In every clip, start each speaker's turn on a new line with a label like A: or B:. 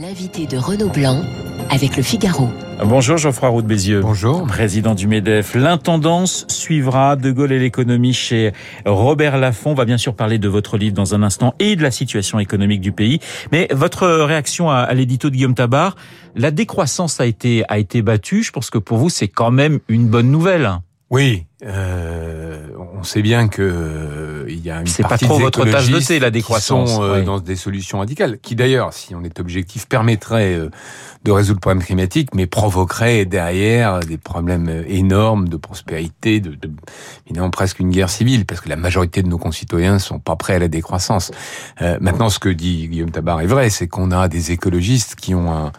A: L'invité de Renaud Blanc avec le Figaro.
B: Bonjour Geoffroy Roux de Bézieux.
C: Bonjour.
B: Président du MEDEF. L'intendance suivra De Gaulle et l'économie chez Robert Laffont. On va bien sûr parler de votre livre dans un instant et de la situation économique du pays. Mais votre réaction à, l'édito de Guillaume Tabar, la décroissance a été, a été battue. Je pense que pour vous, c'est quand même une bonne nouvelle.
C: Oui, euh, on sait bien que il y a une
B: c'est pas trop
C: des
B: votre tasse de thé la
C: décroissance sont euh, dans des solutions radicales, qui d'ailleurs, si on est objectif, permettrait euh, de résoudre le problème climatique, mais provoquerait derrière des problèmes énormes de prospérité, de, de évidemment presque une guerre civile, parce que la majorité de nos concitoyens sont pas prêts à la décroissance. maintenant, ce que dit Guillaume Tabar est vrai, c'est qu'on a des écologistes qui ont un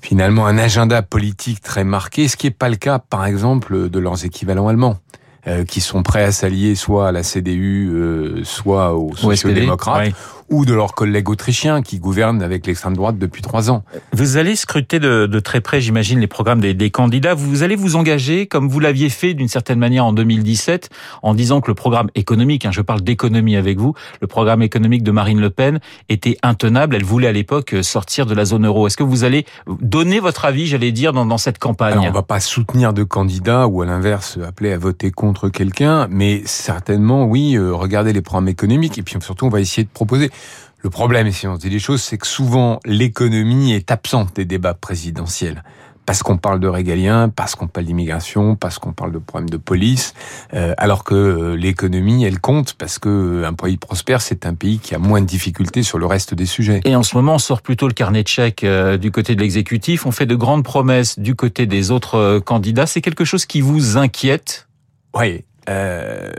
C: finalement un agenda politique très marqué, ce qui n'est pas le cas, par exemple, de leurs équivalents allemands euh, qui sont prêts à s'allier soit à la CDU, euh, soit aux sociaux-démocrates, ou de leurs collègues autrichiens qui gouvernent avec l'extrême droite depuis trois ans.
B: Vous allez scruter de, de très près, j'imagine, les programmes des, des, candidats. Vous allez vous engager, comme vous l'aviez fait d'une certaine manière en 2017, en disant que le programme économique, hein, je parle d'économie avec vous, le programme économique de Marine Le Pen était intenable. Elle voulait à l'époque sortir de la zone euro. Est-ce que vous allez donner votre avis, j'allais dire, dans, dans cette campagne
C: Alors, On va pas soutenir de candidats ou à l'inverse appeler à voter contre quelqu'un, mais certainement, oui, euh, regardez les programmes économiques et puis surtout, on va essayer de proposer. Le problème, si on dit les choses, c'est que souvent l'économie est absente des débats présidentiels parce qu'on parle de régalien, parce qu'on parle d'immigration, parce qu'on parle de problèmes de police, euh, alors que euh, l'économie, elle compte, parce que euh, un pays prospère, c'est un pays qui a moins de difficultés sur le reste des sujets.
B: Et en ce moment, on sort plutôt le carnet de chèques du côté de l'exécutif, on fait de grandes promesses du côté des autres candidats. C'est quelque chose qui vous inquiète?
C: Oui, euh,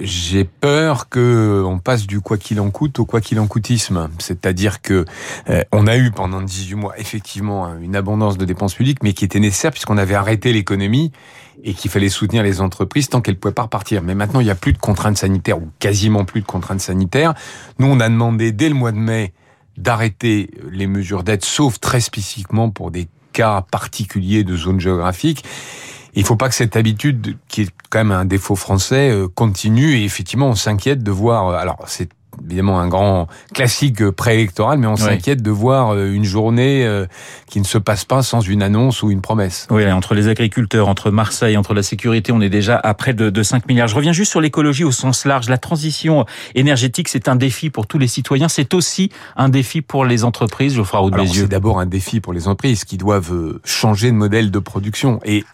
C: j'ai peur que on passe du quoi qu'il en coûte au quoi qu'il en coûtisme. C'est-à-dire que euh, on a eu pendant 18 mois effectivement une abondance de dépenses publiques, mais qui était nécessaire puisqu'on avait arrêté l'économie et qu'il fallait soutenir les entreprises tant qu'elles pouvaient pas repartir. Mais maintenant, il n'y a plus de contraintes sanitaires ou quasiment plus de contraintes sanitaires. Nous, on a demandé dès le mois de mai d'arrêter les mesures d'aide, sauf très spécifiquement pour des cas particuliers de zones géographiques. Il faut pas que cette habitude, qui est quand même un défaut français, euh, continue. Et effectivement, on s'inquiète de voir. Euh, alors, c'est évidemment un grand classique préélectoral, mais on s'inquiète de voir euh, une journée qui ne se passe pas sans une annonce ou une promesse.
B: Oui, entre les agriculteurs, entre Marseille, entre la sécurité, on est déjà à près de, de 5 milliards. Je reviens juste sur l'écologie au sens large. La transition énergétique, c'est un défi pour tous les citoyens. C'est aussi un défi pour les entreprises, Geoffroy Roux de
C: C'est d'abord un défi pour les entreprises qui doivent changer de modèle de production. Et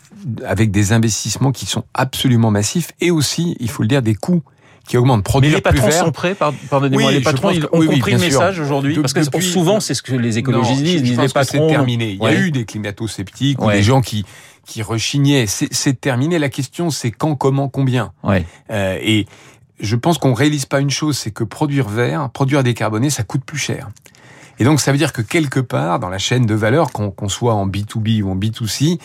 C: avec des investissements qui sont absolument massifs et aussi, il faut le dire, des coûts qui augmentent.
B: Produire Mais les patrons sont prêts, pardonnez-moi, les patrons ils ont compris le message aujourd'hui Parce que souvent, c'est ce que les écologistes disent,
C: je,
B: les patrons...
C: c'est terminé. Il y a eu des climato-sceptiques ou des gens qui qui rechignaient. C'est terminé. La question, c'est quand, comment, combien.
B: Ouais.
C: Euh, et je pense qu'on réalise pas une chose, c'est que produire vert, produire décarboné, ça coûte plus cher. Et donc, ça veut dire que quelque part, dans la chaîne de valeur, qu'on soit en B2B ou en B2C,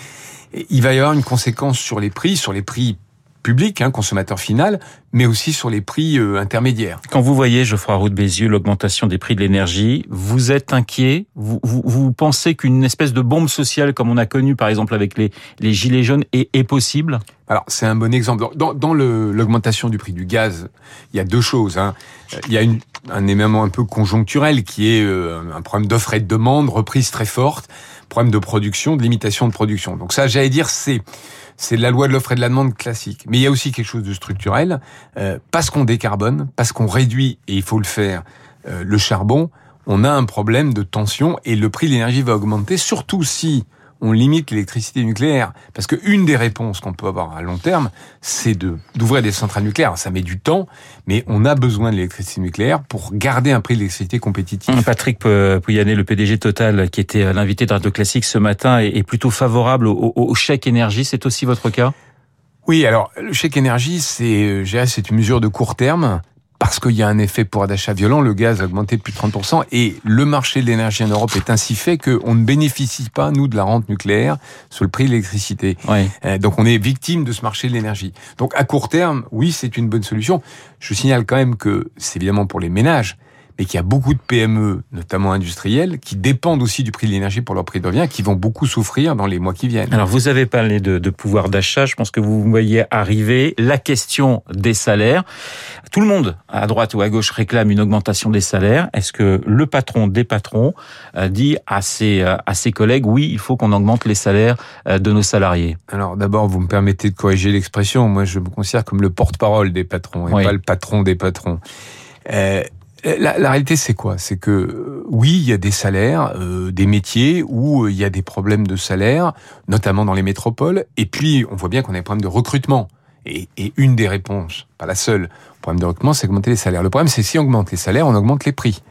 C: il va y avoir une conséquence sur les prix, sur les prix publics, hein, consommateur final, mais aussi sur les prix euh, intermédiaires.
B: Quand vous voyez, Geoffroy Roux de Bézieux, l'augmentation des prix de l'énergie, vous êtes inquiet? Vous, vous, pensez qu'une espèce de bombe sociale, comme on a connu par exemple avec les, les gilets jaunes, est, est possible?
C: Alors c'est un bon exemple. Dans, dans l'augmentation du prix du gaz, il y a deux choses. Hein. Il y a une, un élément un peu conjoncturel qui est euh, un problème d'offre et de demande, reprise très forte, problème de production, de limitation de production. Donc ça, j'allais dire, c'est c'est la loi de l'offre et de la demande classique. Mais il y a aussi quelque chose de structurel, euh, parce qu'on décarbone, parce qu'on réduit, et il faut le faire, euh, le charbon, on a un problème de tension et le prix de l'énergie va augmenter, surtout si on limite l'électricité nucléaire. Parce qu'une des réponses qu'on peut avoir à long terme, c'est de d'ouvrir des centrales nucléaires. Ça met du temps, mais on a besoin de l'électricité nucléaire pour garder un prix de l'électricité compétitif.
B: Patrick Pouyanné, le PDG Total, qui était l'invité de Radio Classique ce matin, est plutôt favorable au, au chèque énergie. C'est aussi votre cas?
C: Oui, alors le chèque énergie, c'est c'est une mesure de court terme parce qu'il y a un effet pouvoir d'achat violent, le gaz a augmenté de plus de 30%, et le marché de l'énergie en Europe est ainsi fait qu'on ne bénéficie pas, nous, de la rente nucléaire sur le prix de l'électricité. Euh, donc on est victime de ce marché de l'énergie. Donc à court terme, oui, c'est une bonne solution. Je signale quand même que c'est évidemment pour les ménages, mais qu'il y a beaucoup de PME, notamment industrielles, qui dépendent aussi du prix de l'énergie pour leur prix de revient, qui vont beaucoup souffrir dans les mois qui viennent.
B: Alors vous avez parlé de, de pouvoir d'achat, je pense que vous voyez arriver la question des salaires. Tout le monde, à droite ou à gauche, réclame une augmentation des salaires. Est-ce que le patron des patrons euh, dit à ses, euh, à ses collègues, oui, il faut qu'on augmente les salaires euh, de nos salariés?
C: Alors d'abord, vous me permettez de corriger l'expression. Moi, je me considère comme le porte-parole des patrons et pas le patron des patrons. Euh, la, la, réalité, c'est quoi? C'est que euh, oui, il y a des salaires, euh, des métiers où euh, il y a des problèmes de salaire, notamment dans les métropoles. Et puis, on voit bien qu'on a des problèmes de recrutement. Et, et, une des réponses, pas la seule, problème de recrutement, c'est augmenter les salaires. Le problème, c'est si on augmente les salaires, on augmente les prix.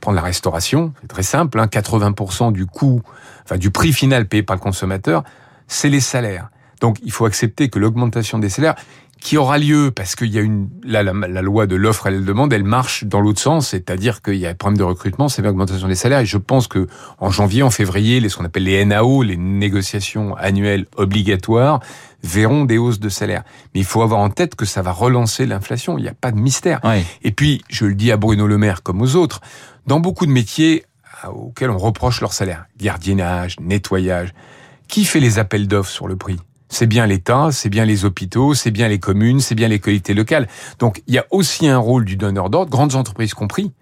C: Prendre la restauration, c'est très simple. Hein, 80% du coût, enfin du prix final payé par le consommateur, c'est les salaires. Donc, il faut accepter que l'augmentation des salaires, qui aura lieu parce qu'il y a une la, la, la loi de l'offre et la demande, elle marche dans l'autre sens, c'est-à-dire qu'il y a un problème de recrutement, c'est l'augmentation des salaires. Et je pense que en janvier, en février, les ce qu'on appelle les NAO, les négociations annuelles obligatoires, verront des hausses de salaire. Mais il faut avoir en tête que ça va relancer l'inflation. Il n'y a pas de mystère.
B: Oui.
C: Et puis, je le dis à Bruno Le Maire comme aux autres, dans beaucoup de métiers auxquels on reproche leur salaire, gardiennage, nettoyage, qui fait les appels d'offres sur le prix? C'est bien l'État, c'est bien les hôpitaux, c'est bien les communes, c'est bien les collectivités locales. Donc il y a aussi un rôle du donneur d'ordre, grandes entreprises compris,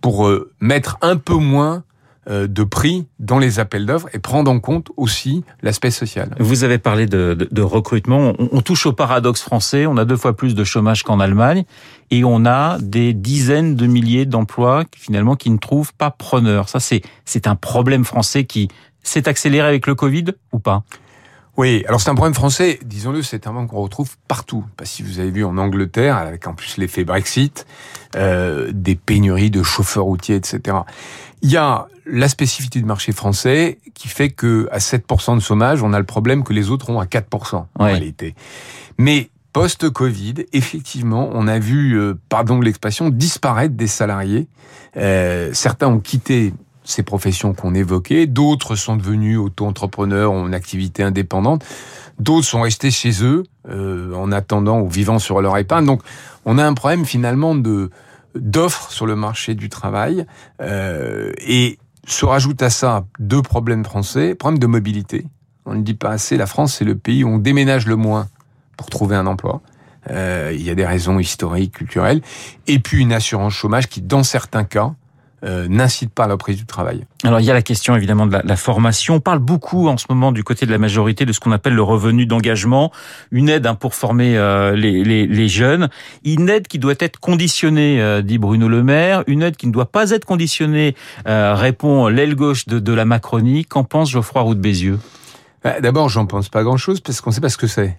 C: pour euh, mettre un peu moins euh, de prix dans les appels d'offres et prendre en compte aussi l'aspect social.
B: Vous avez parlé de, de, de recrutement. On, on, touche au paradoxe français. On a deux fois plus de chômage qu'en Allemagne et on a des dizaines de milliers d'emplois finalement qui ne trouvent pas preneur. Ça, c'est c'est un problème français qui s'est accéléré avec le Covid ou pas?
C: Oui, alors c'est un problème français, disons-le, c'est un problème qu'on retrouve partout. Parce que si vous avez vu en Angleterre, avec en plus l'effet Brexit, euh, des pénuries de chauffeurs routiers, etc. Il y a la spécificité du marché français qui fait que à 7% de chômage, on a le problème que les autres ont à 4% en réalité. Mais post-Covid, effectivement, on a vu, euh, pardon de l'expression, disparaître des salariés. Euh, certains ont quitté ces professions qu'on évoquait, d'autres sont devenus auto-entrepreneurs en activité indépendante, d'autres sont restés chez eux euh, en attendant ou vivant sur leur épargne. Donc, on a un problème finalement de d'offres sur le marché du travail euh, et se rajoute à ça deux problèmes français, problème de mobilité. On ne dit pas assez, la France c'est le pays où on déménage le moins pour trouver un emploi. Euh, il y a des raisons historiques, culturelles, et puis une assurance chômage qui, dans certains cas, euh, n'incite pas à la prise du travail.
B: Alors il y a la question évidemment de la, la, formation. On parle beaucoup en ce moment du côté de la majorité de ce qu'on appelle le revenu d'engagement, une aide hein, pour former euh, les, les, les, jeunes, une aide qui doit être conditionnée, euh, dit Bruno Le Maire, une aide qui ne doit pas être conditionnée, euh, répond l'aile gauche de, de, la Macronie. Qu'en pense Geoffroy Roux de Bézieux?
C: Bah, D'abord, j'en pense pas grand-chose parce qu'on ne sait pas ce que c'est.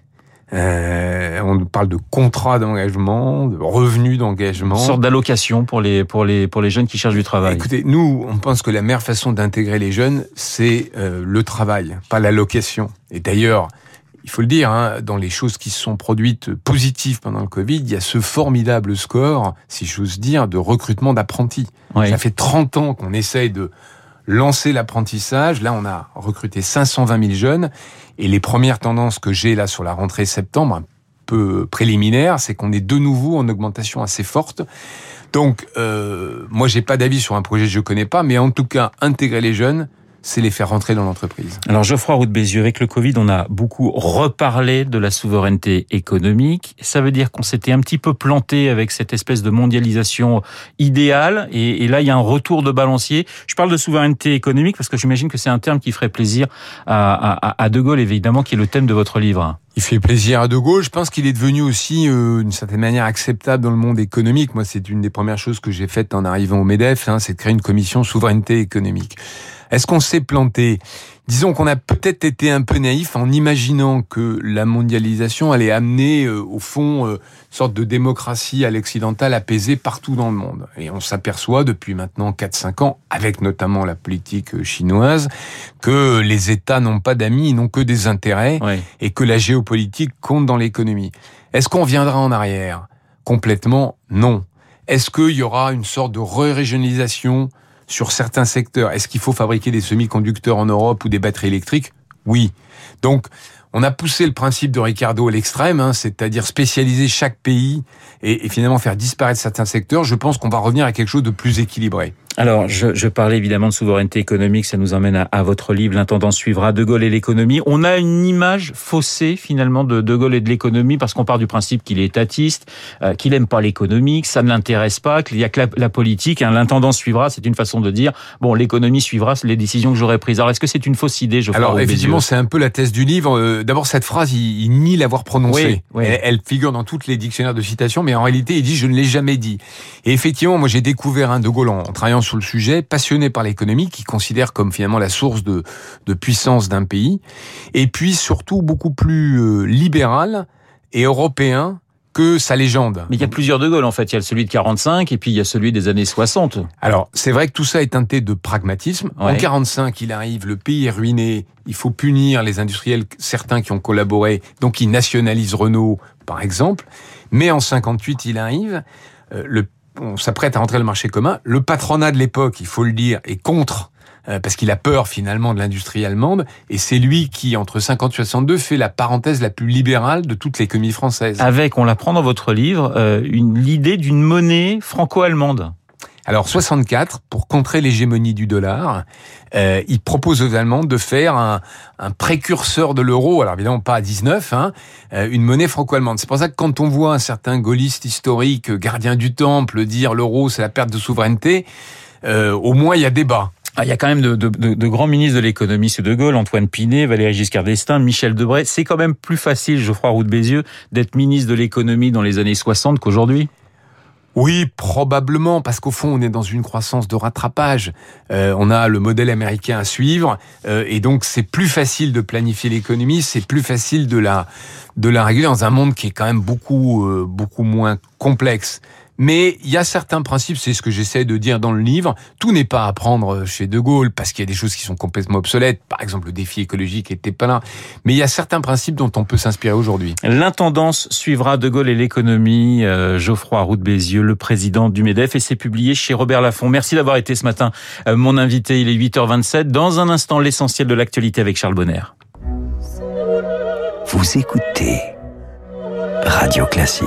C: Euh, on parle de contrat d'engagement, de revenus d'engagement.
B: Une sorte d'allocation pour les, pour, les, pour les jeunes qui cherchent du travail.
C: Écoutez, nous, on pense que la meilleure façon d'intégrer les jeunes, c'est euh, le travail, pas l'allocation. Et d'ailleurs, il faut le dire, hein, dans les choses qui se sont produites positives pendant le Covid, il y a ce formidable score, si j'ose dire, de recrutement d'apprentis.
B: Oui.
C: Ça fait 30 ans qu'on essaye de lancer l'apprentissage. Là, on a recruté 520 000 jeunes. Et les premières tendances que j'ai là sur la rentrée septembre, un peu préliminaire, c'est qu'on est de nouveau en augmentation assez forte. Donc, euh, moi, j'ai pas d'avis sur un projet que je connais pas, mais en tout cas, intégrer les jeunes, c'est les faire rentrer dans l'entreprise.
B: Alors Geoffroy Roux de Bézieux, avec le Covid, on a beaucoup reparlé de la souveraineté économique. Ça veut dire qu'on s'était un petit peu planté avec cette espèce de mondialisation idéale. Et, et, là, il y a un retour de balancier. Je parle de souveraineté économique parce que j'imagine que c'est un terme qui ferait plaisir à, à, à De Gaulle, évidemment, qui est le thème de votre livre.
C: Il fait plaisir à De Gaulle. Je pense qu'il est devenu aussi, euh, d'une certaine manière, acceptable dans le monde économique. Moi, c'est une des premières choses que j'ai faites en arrivant au MEDEF, hein, c'est de créer une commission souveraineté économique. Est-ce qu'on s'est planté? Disons qu'on a peut-être été un peu naïf en imaginant que la mondialisation allait amener, euh, au fond, euh, une sorte de démocratie à l'occidental apaisée partout dans le monde. Et on s'aperçoit depuis maintenant 4-5 ans, avec notamment la politique euh, chinoise, que les États n'ont pas d'amis, ils n'ont que des intérêts,
B: oui.
C: et que la géopolitique compte dans l'économie. Est-ce qu'on viendra en arrière? Complètement non. Est-ce qu'il y aura une sorte de régionalisation sur certains secteurs. Est-ce qu'il faut fabriquer des semi-conducteurs en Europe ou des batteries électriques? Oui. Donc, on a poussé le principe de Ricardo à l'extrême, hein, c'est-à-dire spécialiser chaque pays et, et, finalement faire disparaître certains secteurs. Je pense qu'on va revenir à quelque chose de plus équilibré.
B: Alors, je, je, parlais évidemment de souveraineté économique, ça nous emmène à, à votre livre, l'intendance suivra, De Gaulle et l'économie. On a une image faussée finalement de De Gaulle et de l'économie parce qu'on part du principe qu'il est étatiste, euh, qu'il aime pas l'économie, que ça ne l'intéresse pas, qu'il y a que la, la politique. Hein, l'intendance suivra, c'est une façon de dire, bon, l'économie suivra les décisions que j'aurais prises. Alors, est-ce que c'est une fausse idée je
C: Alors, effectivement, c'est un peu la thèse du livre. Euh, d'abord, cette phrase, il, il nie l'avoir prononcée. Oui, oui. Elle, elle, figure dans toutes les dictionnaires de citation, mais en réalité, il dit, je ne l'ai jamais dit. Et effectivement, moi, j'ai découvert un De Gaulle en, en travaillant sur le sujet, passionné par l'économie, qui considère comme finalement la source de, de puissance d'un pays, et puis surtout beaucoup plus euh, libéral et européen que sa légende.
B: Mais il y a plusieurs De Gaulle en fait. Il y a celui de 45 et puis il y a celui des années 60.
C: Alors c'est vrai que tout ça est teinté de pragmatisme. Ouais. En 45, il arrive, le pays est ruiné. Il faut punir les industriels, certains qui ont collaboré, donc il nationalise Renault par exemple. Mais en 58, il arrive. Euh, le on s'apprête à rentrer le marché commun. Le patronat de l'époque, il faut le dire, est contre euh, parce qu'il a peur finalement de l'industrie allemande, et c'est lui qui, entre 50 et 62, fait la parenthèse la plus libérale de toute l'économie française.
B: Avec, on l'apprend dans votre livre, euh, l'idée d'une monnaie franco-allemande.
C: Alors 64, pour contrer l'hégémonie du dollar, euh, il propose aux Allemands de faire un, un précurseur de l'euro, alors évidemment pas à 19, hein, euh, une monnaie franco-allemande. C'est pour ça que quand on voit un certain gaulliste historique, gardien du temple, dire l'euro c'est la perte de souveraineté, euh, au moins il y a débat.
B: Ah, il y a quand même de, de, de, grands ministres de l'économie sous De Gaulle, Antoine Pinet, Valéry Giscard d'Estaing, Michel Debré. C'est quand même plus facile, Geoffroy Roux de Bézieux, d'être ministre de l'économie dans les années 60 qu'aujourd'hui
C: oui, probablement, parce qu'au fond, on est dans une croissance de rattrapage. Euh, on a le modèle américain à suivre, euh, et donc c'est plus facile de planifier l'économie, c'est plus facile de la de la réguler dans un monde qui est quand même beaucoup euh, beaucoup moins complexe. Mais il y a certains principes, c'est ce que j'essaie de dire dans le livre. Tout n'est pas à prendre chez De Gaulle parce qu'il y a des choses qui sont complètement obsolètes. Par exemple, le défi écologique n'était pas là. Mais il y a certains principes dont on peut s'inspirer aujourd'hui.
B: L'intendance suivra De Gaulle et l'économie. Euh, Geoffroy Roux de Bézieux, le président du MEDEF, et c'est publié chez Robert Laffont. Merci d'avoir été ce matin euh, mon invité. Il est 8h27. Dans un instant, l'essentiel de l'actualité avec Charles Bonner.
D: Vous écoutez Radio Classique.